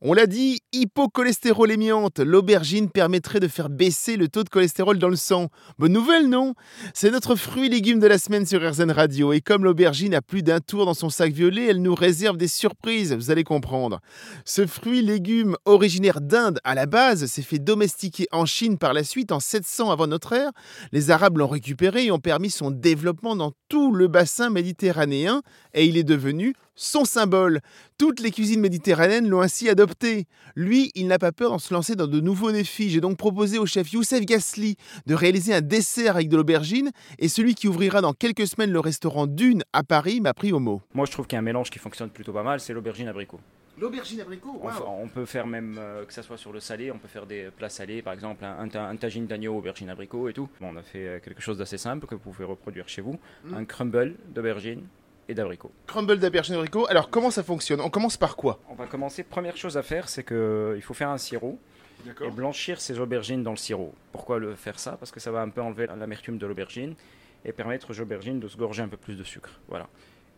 On l'a dit, hypocholestérolémiante, l'aubergine permettrait de faire baisser le taux de cholestérol dans le sang. Bonne nouvelle, non? C'est notre fruit légume de la semaine sur RZN Radio. Et comme l'aubergine a plus d'un tour dans son sac violet, elle nous réserve des surprises, vous allez comprendre. Ce fruit légume originaire d'Inde à la base s'est fait domestiquer en Chine par la suite en 700 avant notre ère. Les Arabes l'ont récupéré et ont permis son développement dans tout le bassin méditerranéen et il est devenu son symbole. Toutes les cuisines méditerranéennes l'ont ainsi adopté. Lui, il n'a pas peur d'en se lancer dans de nouveaux défis. J'ai donc proposé au chef Youssef Gasly de réaliser un dessert avec de l'aubergine et celui qui ouvrira dans quelques semaines le restaurant Dune à Paris m'a pris au mot. Moi, je trouve qu'il y a un mélange qui fonctionne plutôt pas mal, c'est l'aubergine abricot. L'aubergine abricot on, peut faire même, euh, que ça soit sur le salé, on peut faire des plats salés, par exemple un, un, tagine d'agneau, aubergine abricot et tout. Bon, on a fait euh, quelque chose d'assez simple que vous pouvez reproduire chez vous. Hmm. Un crumble d'aubergine, et d'abricots. Crumble d'aubergine et d'abricots. Alors comment ça fonctionne? On commence par quoi? On va commencer. Première chose à faire, c'est qu'il faut faire un sirop et blanchir ses aubergines dans le sirop. Pourquoi le faire ça? Parce que ça va un peu enlever l'amertume de l'aubergine et permettre aux aubergines de se gorger un peu plus de sucre. Voilà.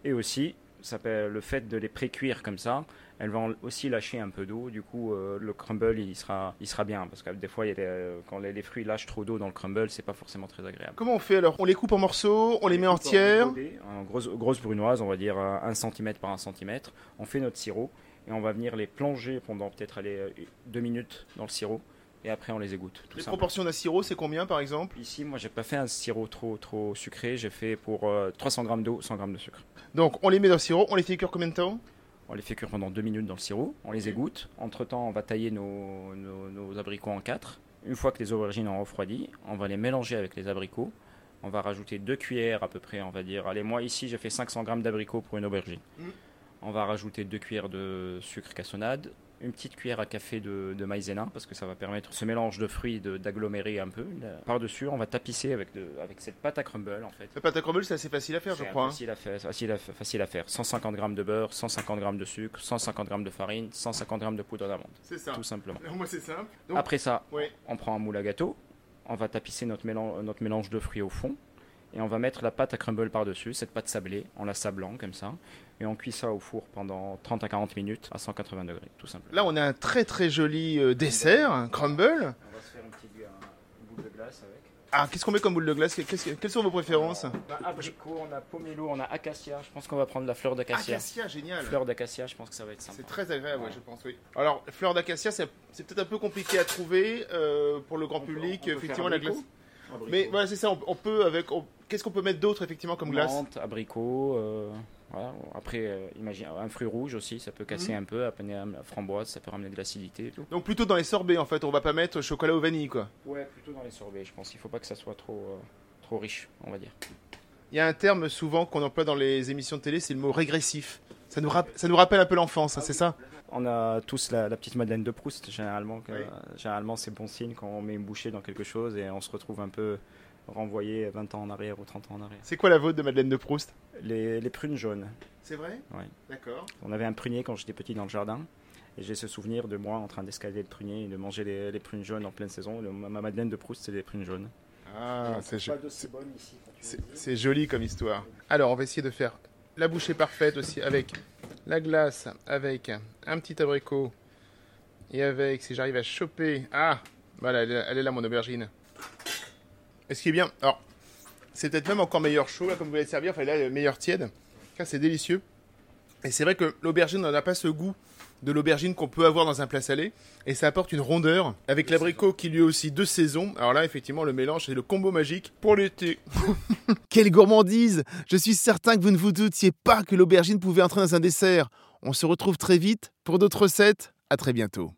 Et aussi, ça le fait de les pré-cuire comme ça, elle va aussi lâcher un peu d'eau. Du coup, euh, le crumble, il sera, il sera bien. Parce que des fois, il y a quand les, fruits lâchent trop d'eau dans le crumble, c'est pas forcément très agréable. Comment on fait alors? On les coupe en morceaux, on, les, met entières? En grosse, grosse brunoise, on va dire 1 cm par 1 cm. On fait notre sirop et on va venir les plonger pendant peut-être 2 minutes dans le sirop et après on les égoutte. les proportions d'un sirop, c'est combien par exemple? Ici, moi j'ai pas fait un sirop trop trop sucré, j'ai fait pour 300 euh, g d'eau, 100 g de sucre. Donc on les met dans le sirop, on les fait cuire combien de temps? On les fait cuire pendant 2 minutes dans le sirop, on les égoutte. Entre temps, on va tailler nos, nos, abricots en 4. Une fois que les aubergines ont refroidi, on va les mélanger avec les abricots. On va rajouter 2 cuillères à peu près, on va dire. Allez, moi ici j'ai fait 500 g d'abricots pour une aubergine. Mm. On va rajouter 2 cuillères de sucre cassonade, une petite cuillère à café de, maïzena parce que ça va permettre ce mélange de fruits d'agglomérer un peu. Par-dessus, on va tapisser avec, avec cette pâte à crumble en fait. La pâte à crumble, c'est assez facile à faire, je crois. Hein. Facile, à faire, facile, à, facile à faire. 150 g de beurre, 150 g de sucre, 150 g de farine, 150 g de poudre d'amande. C'est ça. Tout simplement. Moi, c'est simple. Après ça, on prend un moule à gâteau, on va tapisser notre mélange, notre mélange de fruits au fond et on va mettre la pâte à crumble par-dessus, cette pâte sablée, en la sablant comme ça, et on cuit ça au four pendant 30 à 40 minutes à 180 degrés, tout simplement. Là, on a un très très joli euh, dessert, un crumble. On va se faire une petite boule de glace avec. Ah, qu'est-ce qu'on met comme boule de glace? Quelles sont vos préférences? On a abricot, on a pomelo, on a acacia. Je pense qu'on va prendre la fleur d'acacia. Acacia, génial. Fleur d'acacia, je pense que ça va être sympa. C'est très agréable, je pense, oui. Alors, fleur d'acacia, c'est peut-être un peu compliqué à trouver euh, pour le grand public. effectivement, la glace. Mais voilà, c'est ça. On, peut avec. Qu'est-ce qu'on peut mettre d'autre effectivement comme glace Menthe, abricot. Euh, voilà. Après, euh, imagine un fruit rouge aussi, ça peut casser mhm. un peu. Après, la framboise, ça peut ramener de l'acidité. Donc plutôt dans les sorbets en fait. On va pas mettre chocolat ou vanille quoi. Ouais, plutôt dans les sorbets. Je pense. Il faut pas que ça soit trop euh, trop riche, on va dire. Il y a un terme souvent qu'on emploie dans les émissions de télé, c'est le mot régressif. Ça nous, ça nous rappelle un peu l'enfance, hein, c'est ça? On a tous la, petite Madeleine de Proust, généralement. Généralement, c'est bon signe quand on met une bouchée dans quelque chose et on se retrouve un peu renvoyé 20 ans en arrière ou 30 ans en arrière. C'est quoi la vôtre de Madeleine de Proust? Les, prunes jaunes. C'est vrai? Oui. D'accord. On avait un prunier quand j'étais petit dans le jardin. Et j'ai ce souvenir de moi en train d'escalader le prunier et de manger les, prunes jaunes en pleine saison. ma Madeleine de Proust, c'est des prunes jaunes. Ah, c'est C'est joli comme histoire. Alors, on va essayer de faire la bouchée parfaite aussi avec la glace, avec un petit abricot et avec, si j'arrive à choper. Ah, voilà, elle est là, mon aubergine. Et ce qui est bien, alors, c'est peut-être même encore meilleur chaud, là, comme vous voulez servir, enfin là, meilleur tiède. C'est délicieux. Et c'est vrai que l'aubergine n'en a pas ce goût de l'aubergine qu'on peut avoir dans un plat salé. Et ça apporte une rondeur avec l'abricot qui lui aussi de saison. Alors là, effectivement, le mélange, c'est le combo magique pour l'été. Quelle gourmandise Je suis certain que vous ne vous doutiez pas que l'aubergine pouvait entrer dans un dessert. On se retrouve très vite pour d'autres recettes. À très bientôt.